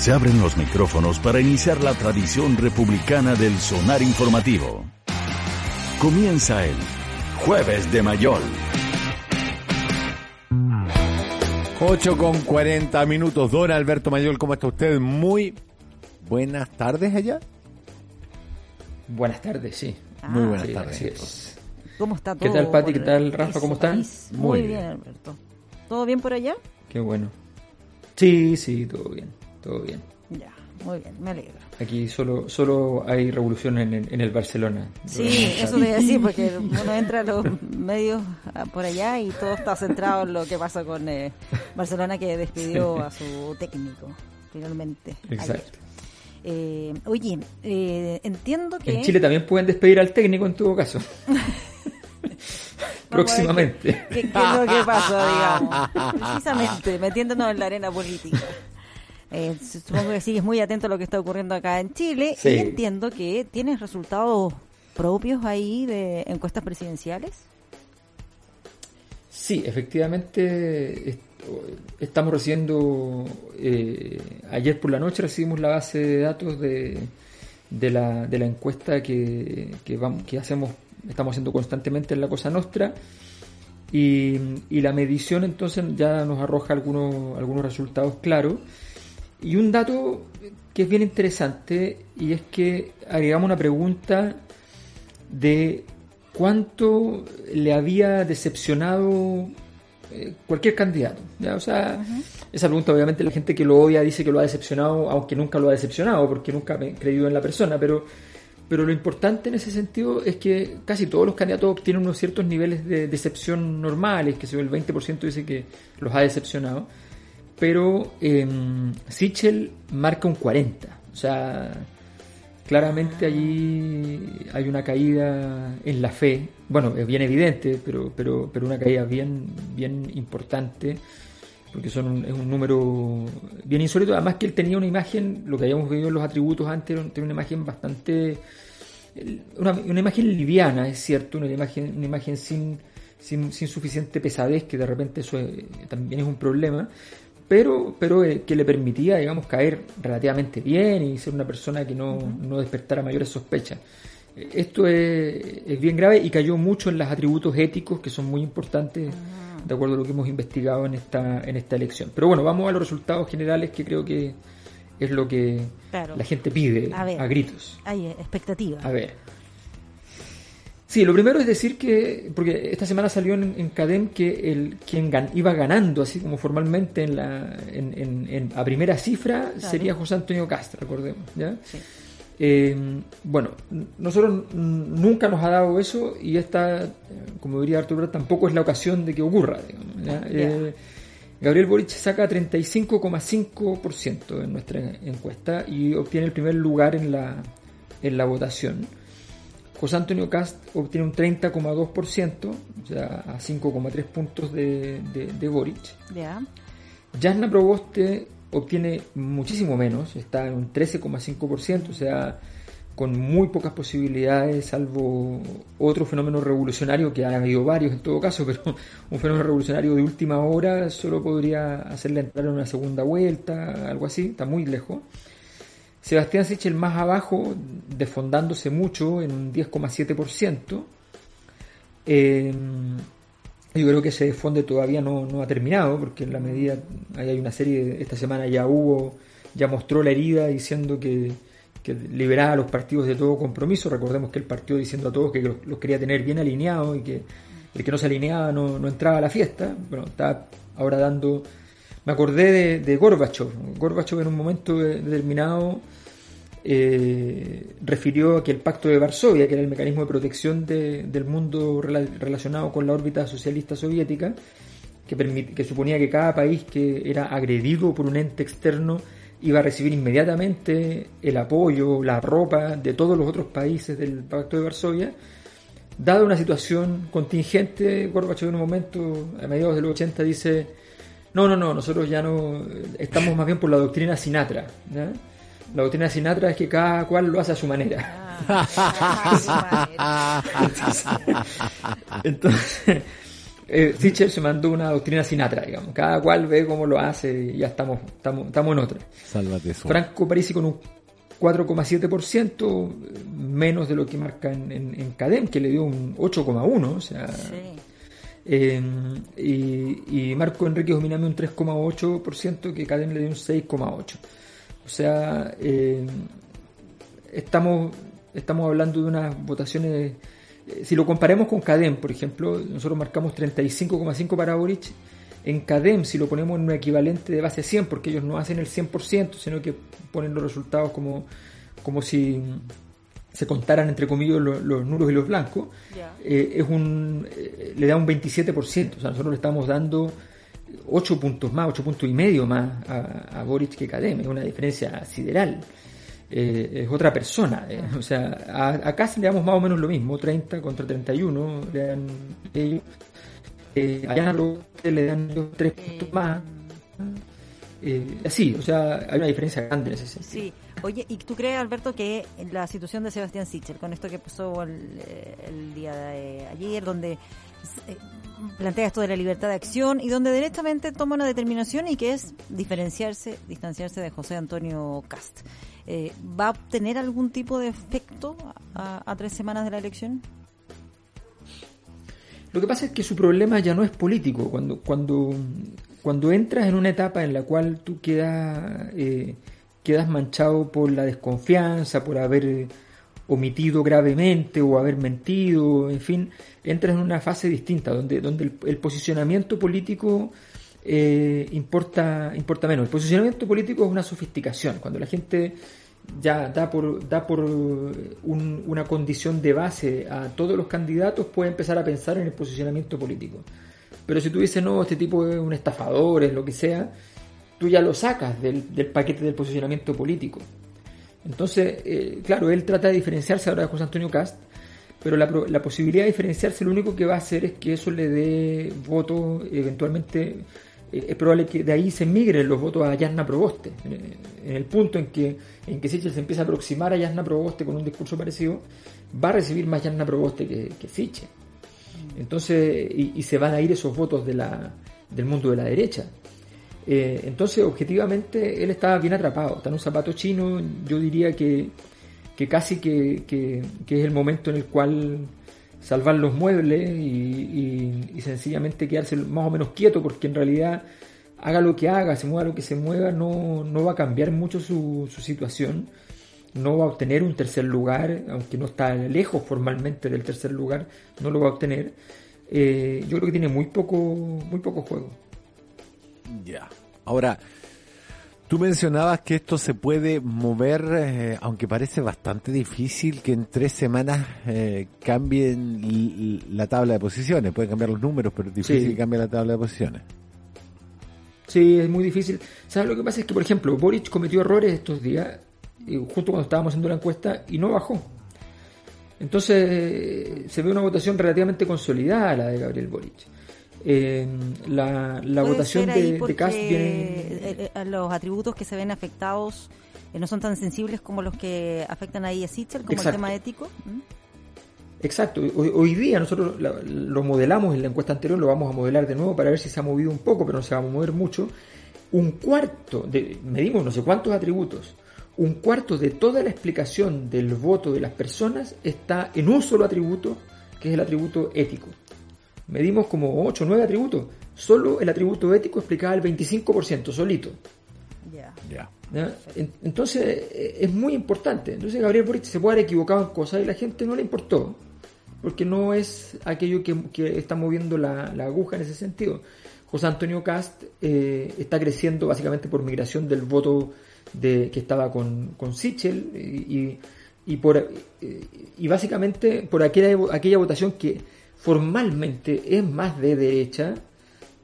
Se abren los micrófonos para iniciar la tradición republicana del sonar informativo. Comienza el Jueves de Mayol. 8 con 40 minutos. Don Alberto Mayol, ¿cómo está usted? Muy buenas tardes allá. Buenas tardes, sí. Muy buenas Sí, tardes. ¿Cómo está todo? ¿Qué tal, Pati? ¿Qué tal, Rafa? ¿Cómo están? Muy Muy bien. bien, Alberto. ¿Todo bien por allá? Qué bueno. Sí, sí, todo bien, todo bien. Ya, muy bien, me alegro. Aquí solo, solo hay revolución en, el- en el Barcelona. Sí, eso te iba a decir, porque uno entra a los medios por allá y todo está centrado en lo que pasa con eh, Barcelona, que despidió a su técnico, finalmente. ayer. Exacto. Eh, oye, eh, entiendo que... En Chile también pueden despedir al técnico en todo caso. Próximamente. ¿Qué, qué es lo que pasa, digamos? Precisamente, metiéndonos en la arena política. Eh, supongo que sigues muy atento a lo que está ocurriendo acá en Chile Sí. y entiendo que tienes resultados propios ahí de encuestas presidenciales. Sí, efectivamente est- estamos recibiendo, eh, ayer por la noche recibimos la base de datos de, de, la, de la encuesta que, que, vamos, que hacemos, estamos haciendo constantemente en la Cosa Nostra y, y la medición entonces ya nos arroja algunos, algunos resultados claros y un dato que es bien interesante y es que agregamos una pregunta de cuánto le había decepcionado eh, cualquier candidato. ¿ya? O sea, esa pregunta obviamente la gente que lo odia dice que lo ha decepcionado, aunque nunca lo ha decepcionado, porque nunca ha creído en la persona, pero, pero lo importante en ese sentido es que casi todos los candidatos obtienen unos ciertos niveles de decepción normales, que el 20% dice que los ha decepcionado, pero eh, Sichel marca un 40%, o sea, Claramente allí hay una caída en la fe, bueno, es bien evidente, pero, pero, pero una caída bien, bien importante, porque son un- es un número bien insólito. Además que él tenía una imagen, lo que habíamos visto en los atributos antes, tenía una imagen bastante, una, una imagen liviana, es cierto, una imagen, una imagen sin, sin, sin suficiente pesadez, que de repente eso eh, también es un problema, pero, pero eh, que le permitía, digamos, caer relativamente bien y ser una persona que no, no despertara mayores sospechas. Esto es, es bien grave y cayó mucho en los atributos éticos que son muy importantes de acuerdo a lo que hemos investigado en esta, en esta elección. Pero bueno, vamos a los resultados generales que creo que es lo que Claro. la gente pide A ver. a gritos. Hay expectativa. A ver. Sí, lo primero es decir que, porque esta semana salió en, en Cadem que el quien gan- iba ganando, así como formalmente en la, en, en- en- a primera cifra, sería José Antonio Castro, recordemos. ¿ya? Sí. Eh, bueno, nosotros nunca nos ha dado eso y esta, como diría Arturo tampoco es la ocasión de que ocurra. digamos, ¿ya? Eh, Gabriel Boric saca 35,5% en nuestra encuesta y obtiene el primer lugar en la, en la votación. José Antonio Cast obtiene un 30,2%, o sea, a 5,3 puntos de, de, de Boric. Jasna Proboste obtiene muchísimo menos, está en un 13,5%, o sea, con muy pocas posibilidades, salvo otro fenómeno revolucionario, que han habido varios en todo caso, pero un fenómeno revolucionario de última hora solo podría hacerle entrar en una segunda vuelta, algo así, está muy lejos. Sebastián Sichel más abajo, desfondándose mucho en un 10,7%. Eh, yo creo que ese desfonde todavía no, no ha terminado, porque en la medida, ahí hay una serie, esta semana ya hubo, ya mostró la herida diciendo que, liberaba a los partidos de todo compromiso. Recordemos que el partido diciendo a todos que los, quería tener bien alineados y que el que no se alineaba no, entraba a la fiesta. Bueno, está ahora dando... Me acordé de, de Gorbachev. Gorbachev en un momento de- determinado eh, refirió a que el pacto de Varsovia, que era el mecanismo de protección de- del mundo rela- relacionado con la órbita socialista soviética, que, suponía que cada país que era agredido por un ente externo iba a recibir inmediatamente el apoyo, la ropa de todos los otros países del pacto de Varsovia. Dada una situación contingente, Gorbachev en un momento, a mediados de los 80, dice, no, no, no, nosotros ya no, estamos más bien por la doctrina Sinatra. ¿ya? La doctrina Sinatra es que cada cual lo hace a su manera. Ah, Entonces, eh, se mandó una doctrina Sinatra, digamos. Cada cual ve cómo lo hace y ya estamos, estamos, estamos en otra. Sálvate eso. Franco Parisi con un 4,7%, menos de lo que marca en, en, Cadem, que le dio un 8,1%. O sea, eh, y, Marco Enrique Dominame un 3,8%, que Cadem le dio un 6,8%. O sea, eh, estamos, estamos hablando de unas votaciones eh, si lo comparemos con Cadem, por ejemplo, nosotros marcamos 35,5 para Boric. En Cadem, si lo ponemos en un equivalente de base 100, porque ellos no hacen el 100%, sino que ponen los resultados como, como si se contaran entre comillas los, nulos y los blancos, eh, es un, eh, le da un 27%. O sea, nosotros le estamos dando 8 puntos más, 8 puntos y medio más a, a Boric que Cadem. Es una diferencia sideral. Eh, es otra persona. Eh. O sea, a, acá le damos más o menos lo mismo, 30 contra 31, le dan ellos. Eh, allá le dan ellos 3 puntos más. Eh, así, o sea, hay una diferencia grande en ese sentido. Sí. Oye, ¿y tú crees, Alberto, que la situación de Sebastián Sichel, con esto que pasó el, el día de ayer, donde plantea esto de la libertad de acción y donde directamente toma una determinación y que es diferenciarse, distanciarse de José Antonio Cast. Eh, ¿va a obtener algún tipo de efecto a, tres semanas de la elección? Lo que pasa es que su problema ya no es político. Cuando, cuando, cuando entras en una etapa en la cual tú quedas, eh, quedas manchado por la desconfianza, por haber omitido gravemente o haber mentido, en fin, entras en una fase distinta, donde, donde el, posicionamiento político eh, importa, importa menos. El posicionamiento político es una sofisticación. Cuando la gente ya da por, da por una condición de base a todos los candidatos, puede empezar a pensar en el posicionamiento político. Pero si tú dices, no, este tipo es un estafador, es lo que sea, tú ya lo sacas del, paquete del posicionamiento político. Entonces, eh, claro, él trata de diferenciarse ahora de José Antonio Cast, pero la, la, posibilidad de diferenciarse lo único que va a hacer es que eso le dé votos eventualmente eh, es probable que de ahí se migren los votos a Yasna Proboste. En el punto en que, en que Sichel se empieza a aproximar a Yasna Proboste con un discurso parecido, va a recibir más Yasna Proboste que, que. Entonces, y, se van a ir esos votos de la, del mundo de la derecha. Eh, entonces, objetivamente, él estaba bien atrapado, está en un zapato chino, yo diría que, casi que, que, es el momento en el cual salvar los muebles y, sencillamente quedarse más o menos quieto porque en realidad haga lo que haga, se mueva lo que se mueva, no, no va a cambiar mucho su, su situación, no va a obtener un tercer lugar, aunque no está lejos formalmente del tercer lugar, no lo va a obtener. Eh, yo creo que tiene muy poco, muy poco juego. Ya. Ahora, Tú mencionabas que esto se puede mover, eh, aunque parece bastante difícil que en tres semanas eh, cambien la tabla de posiciones. Pueden cambiar los números, pero es difícil que cambie la tabla de posiciones. Sí, es muy difícil. ¿Sabes lo que pasa? Es que, por ejemplo, Boric cometió errores estos días, justo cuando estábamos haciendo la encuesta, y no bajó. Entonces, se ve una votación relativamente consolidada la de Gabriel Boric. Eh, la, votación de, de Cast viene... Los atributos que se ven afectados eh, no son tan sensibles como los que afectan ahí a Sichel, como el tema ético. ¿Mm? Exacto. Hoy, día nosotros lo, modelamos en la encuesta anterior, lo vamos a modelar de nuevo para ver si se ha movido un poco, pero no se va a mover mucho. Un cuarto, de, medimos no sé cuántos atributos, un cuarto de toda la explicación del voto de las personas está en un solo atributo, que es el atributo ético medimos como 8 o 9 atributos. Solo el atributo ético explicaba el 25%, solito. Ya. Entonces eh, es muy importante. Entonces Gabriel Boric se puede haber equivocado en cosas y la gente no le importó. Porque no es aquello que, está moviendo la, aguja en ese sentido. José Antonio Cast eh, está creciendo básicamente por migración del voto de, que estaba con, con Sichel y, y, por, y básicamente por aquella, aquella votación que formalmente es más de derecha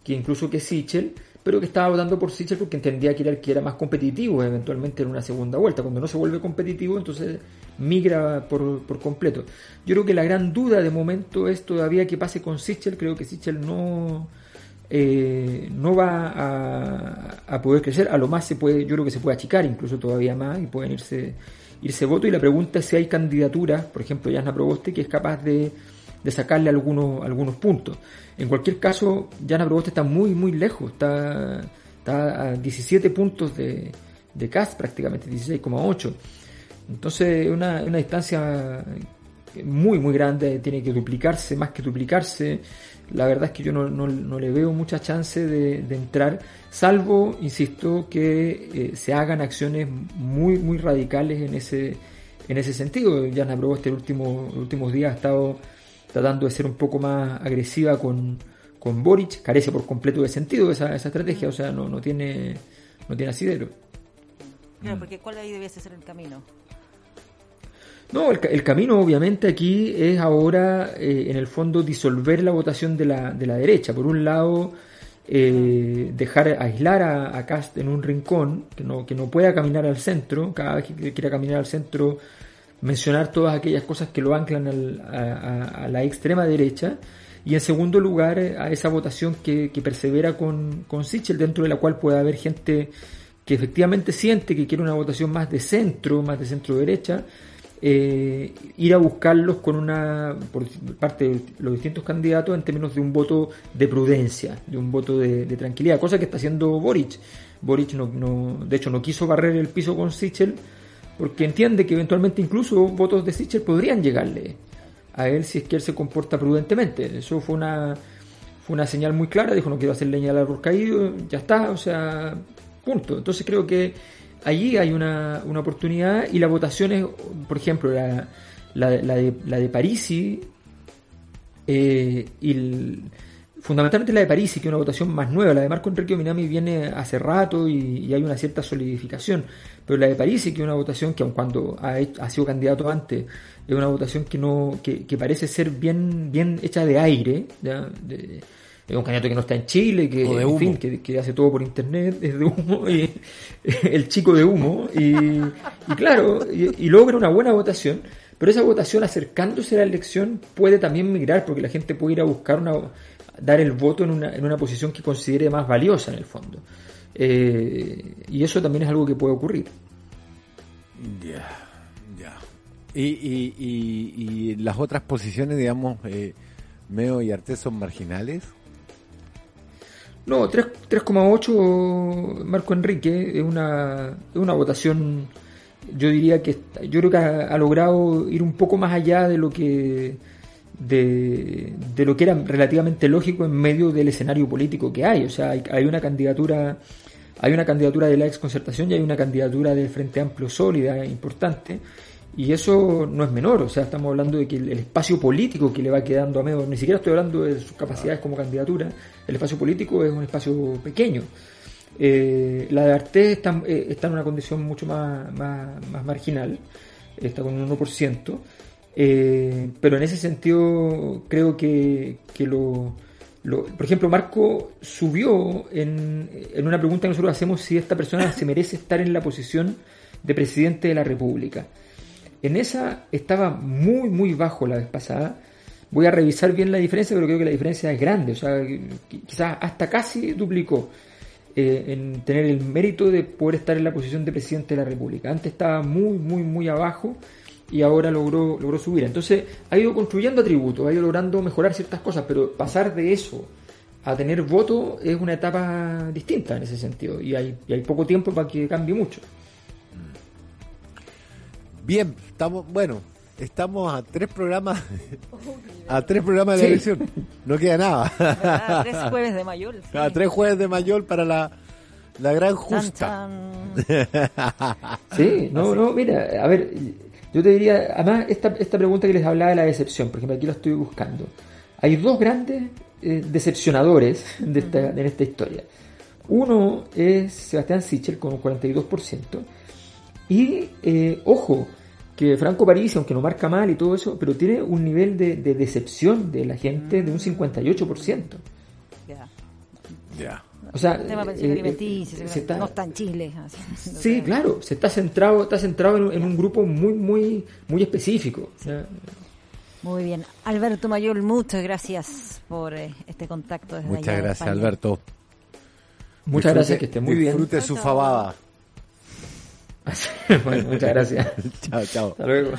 que incluso que Sichel, pero que estaba votando por Sichel porque entendía que era el que era más competitivo eventualmente en una segunda vuelta. Cuando no se vuelve competitivo, entonces migra por, por completo. Yo creo que la gran duda de momento es todavía que pase con Sichel. Creo que Sichel no, eh, no va a, poder crecer. A lo más se puede, yo creo que se puede achicar incluso todavía más y pueden irse, irse votos. Y la pregunta es si hay candidaturas, por ejemplo, Yasna Proboste, que es capaz de de sacarle algunos, algunos puntos. En cualquier caso, Jana Proboste está muy, muy lejos, está, está a 17 puntos de, de Cast prácticamente, 16,8. Entonces, una, una distancia muy, muy grande, tiene que duplicarse, más que duplicarse. La verdad es que yo no, no, le veo mucha chance de, entrar, salvo, insisto, que eh, se hagan acciones muy, muy radicales en ese, en ese sentido. Jana Proboste el último, los últimos días ha estado tratando de ser un poco más agresiva con, con Boric, carece por completo de sentido esa, esa estrategia, o sea, no, no, tiene, no tiene asidero. Claro, porque ¿cuál ahí debiese ser el camino? No, el, camino obviamente aquí es ahora, eh, en el fondo, disolver la votación de la, de la derecha. Por un lado, eh, dejar aislar a, Cast en un rincón, que no, que no pueda caminar al centro, cada vez que quiera caminar al centro, mencionar todas aquellas cosas que lo anclan a, la extrema derecha. Y en segundo lugar, a esa votación que, que persevera con, con Sichel, dentro de la cual puede haber gente que efectivamente siente que quiere una votación más de centro, más de centro derecha, eh, ir a buscarlos con una, por parte de los distintos candidatos, en términos de un voto de prudencia, de un voto de, tranquilidad, cosa que está haciendo Boric. Boric, no, no, de hecho, no quiso barrer el piso con Sichel porque entiende que eventualmente incluso votos de Sichel podrían llegarle a él si es que él se comporta prudentemente. Eso fue una, fue una señal muy clara, dijo no quiero hacer leña al árbol caído, ya está, o sea, punto. Entonces creo que allí hay una, una oportunidad y la votación es, por ejemplo, la, la, de, la de Parisi eh, y fundamentalmente la de Parisi, que es una votación más nueva, la de Marco Enrique Minami viene hace rato y, hay una cierta solidificación, pero la de Parisi, que es una votación que aun cuando ha, ha sido candidato antes, es una votación que no que, que parece ser bien bien hecha de aire, es un candidato que no está en Chile, que, en fin, que, hace todo por internet, es de humo, y, el chico de humo, y, claro, y, logra una buena votación, pero esa votación acercándose a la elección puede también migrar, porque la gente puede ir a buscar una, dar el voto en una, en una posición que considere más valiosa en el fondo. Eh, y eso también es algo que puede ocurrir. Ya, ya. Y, y, y, las otras posiciones, digamos, eh, Meo y Artes son marginales. No, 3,8 Marco Enrique es una, es una votación, yo diría que yo creo que ha, logrado ir un poco más allá de lo que de, de, lo que era relativamente lógico en medio del escenario político que hay. O sea, hay, hay una candidatura, hay una candidatura de la exconcertación y hay una candidatura del Frente Amplio sólida, importante. Y eso no es menor, o sea, estamos hablando de que el, espacio político que le va quedando a Medo, ni siquiera estoy hablando de sus capacidades como candidatura, el espacio político es un espacio pequeño. Eh, la de Arte está, eh, está, en una condición mucho más, más, marginal, está con un 1%, eh, pero en ese sentido creo que, que lo, lo, por ejemplo, Marco subió en, en una pregunta que nosotros hacemos si esta persona se merece estar en la posición de presidente de la República. En esa estaba muy, muy bajo la vez pasada. Voy a revisar bien la diferencia, pero creo que la diferencia es grande. O sea, quizás hasta casi duplicó eh, en tener el mérito de poder estar en la posición de presidente de la República. Antes estaba muy, muy, muy abajo y ahora logró, logró subir. Entonces ha ido construyendo atributos, ha ido logrando mejorar ciertas cosas, pero pasar de eso a tener voto es una etapa distinta en ese sentido y hay, y hay poco tiempo para que cambie mucho. Bien, estamos, bueno, estamos a tres programas, a tres programas de elección. No queda nada. A tres jueves de mayo. A tres jueves de mayor para la, la gran justa. Sí, no, no, mira, a ver, yo te diría, además, esta, esta pregunta que les hablaba de la decepción, por ejemplo, aquí lo estoy buscando. Hay dos grandes eh, decepcionadores de esta, en esta historia. Uno es Sebastián Sichel con un 42%. Y, eh, ojo, que Franco París, aunque no marca mal y todo eso, pero tiene un nivel de, decepción de la gente de un 58%. Ya. Ya. O sea, eh, eh, no está en Chile. sí, claro, se está centrado, está centrado en, un grupo muy, muy, muy específico. Muy bien. Alberto Mayor, muchas gracias por eh, este contacto. Desde muchas gracias, Alberto. Muchas gracias, que esté muy bien. Disfrute su fabada. bueno, muchas gracias. chao, chao. Hasta luego.